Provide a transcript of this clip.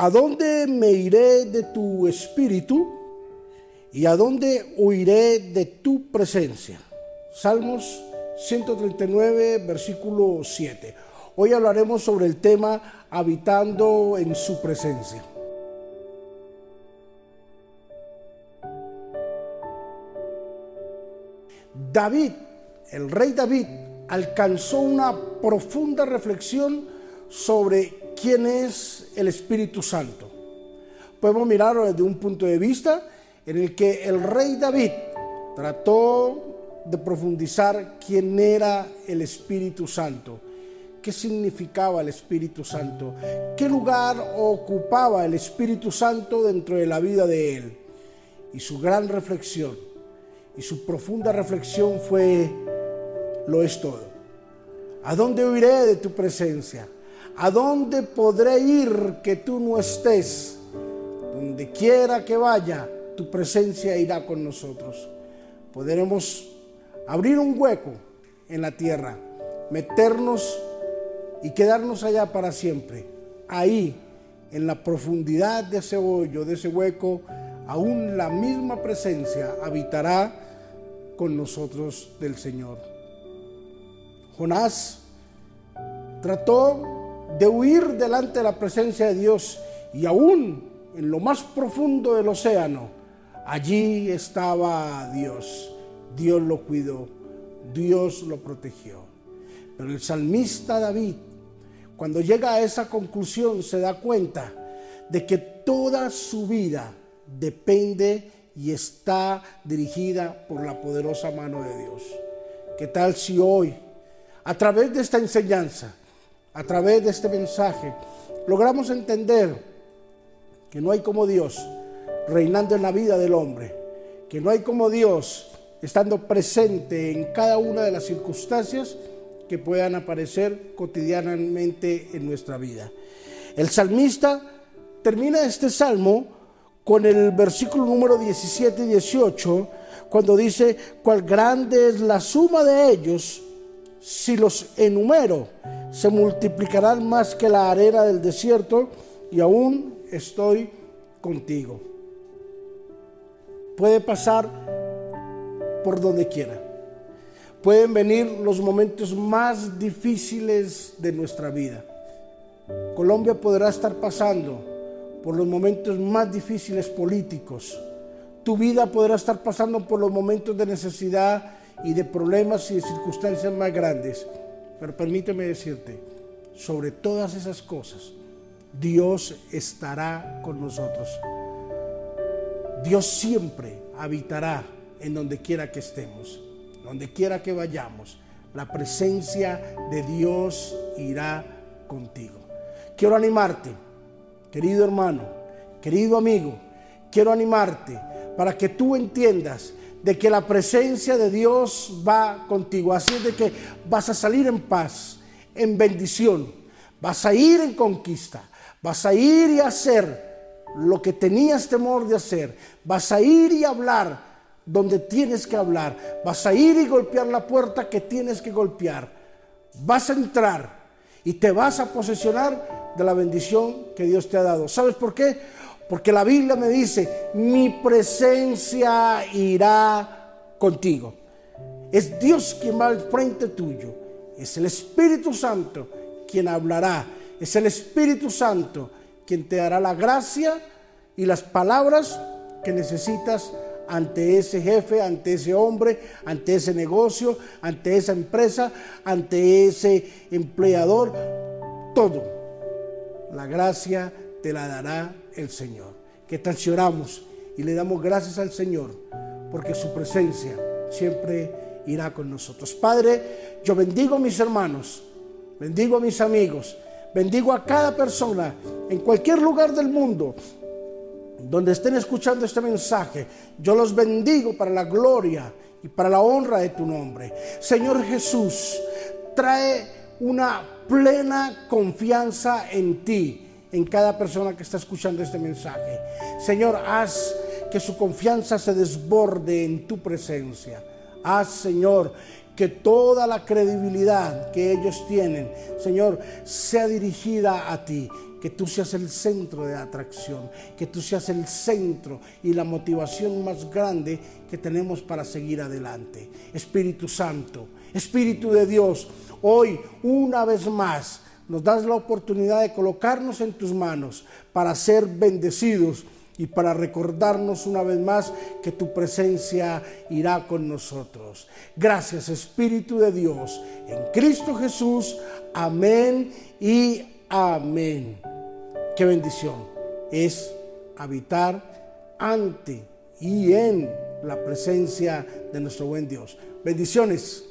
¿A dónde me iré de tu espíritu? ¿Y a dónde huiré de tu presencia? Salmos 139, versículo 7. Hoy hablaremos sobre el tema habitando en su presencia. David, el rey David, alcanzó una profunda reflexión sobre quién es el Espíritu Santo. Podemos mirarlo desde un punto de vista en el que el rey David trató de profundizar quién era el Espíritu Santo, qué significaba el Espíritu Santo, qué lugar ocupaba el Espíritu Santo dentro de la vida de él. Y su gran reflexión y su profunda reflexión fue, lo es todo. ¿A dónde huiré de tu presencia? ¿A dónde podré ir que tú no estés? Donde quiera que vaya, tu presencia irá con nosotros. Podremos abrir un hueco en la tierra, meternos y quedarnos allá para siempre. Ahí, en la profundidad de ese hoyo, de ese hueco, aún la misma presencia habitará con nosotros del Señor. Jonás trató de huir delante de la presencia de Dios y aún en lo más profundo del océano, allí estaba Dios. Dios lo cuidó, Dios lo protegió. Pero el salmista David, cuando llega a esa conclusión, se da cuenta de que toda su vida depende y está dirigida por la poderosa mano de Dios. ¿Qué tal si hoy, a través de esta enseñanza, a través de este mensaje, logramos entender que no hay como Dios reinando en la vida del hombre, que no hay como Dios estando presente en cada una de las circunstancias que puedan aparecer cotidianamente en nuestra vida. El salmista termina este salmo con el versículo número 17 y 18, cuando dice, cuál grande es la suma de ellos si los enumero se multiplicarán más que la arena del desierto y aún estoy contigo. Puede pasar por donde quiera. Pueden venir los momentos más difíciles de nuestra vida. Colombia podrá estar pasando por los momentos más difíciles políticos. Tu vida podrá estar pasando por los momentos de necesidad y de problemas y de circunstancias más grandes. Pero permíteme decirte, sobre todas esas cosas, Dios estará con nosotros. Dios siempre habitará en donde quiera que estemos, donde quiera que vayamos. La presencia de Dios irá contigo. Quiero animarte, querido hermano, querido amigo, quiero animarte para que tú entiendas de que la presencia de Dios va contigo. Así de que vas a salir en paz, en bendición, vas a ir en conquista, vas a ir y hacer lo que tenías temor de hacer, vas a ir y hablar donde tienes que hablar, vas a ir y golpear la puerta que tienes que golpear, vas a entrar y te vas a posesionar de la bendición que Dios te ha dado. ¿Sabes por qué? Porque la Biblia me dice, mi presencia irá contigo. Es Dios quien va al frente tuyo. Es el Espíritu Santo quien hablará. Es el Espíritu Santo quien te dará la gracia y las palabras que necesitas ante ese jefe, ante ese hombre, ante ese negocio, ante esa empresa, ante ese empleador. Todo. La gracia te la dará el Señor. Que tal si oramos y le damos gracias al Señor porque su presencia siempre irá con nosotros. Padre, yo bendigo a mis hermanos, bendigo a mis amigos, bendigo a cada persona en cualquier lugar del mundo donde estén escuchando este mensaje. Yo los bendigo para la gloria y para la honra de tu nombre. Señor Jesús, trae una plena confianza en ti en cada persona que está escuchando este mensaje. Señor, haz que su confianza se desborde en tu presencia. Haz, Señor, que toda la credibilidad que ellos tienen, Señor, sea dirigida a ti. que tú seas el centro de atracción, que tú seas el centro y la motivación más grande que tenemos para seguir adelante. Espíritu Santo, Espíritu de Dios, hoy una vez más nos das la oportunidad de colocarnos en tus manos para ser bendecidos y para recordarnos una vez más que tu presencia irá con nosotros. Gracias Espíritu de Dios, en Cristo Jesús. Amén y amén. Qué bendición es habitar ante y en la presencia de nuestro buen Dios. Bendiciones.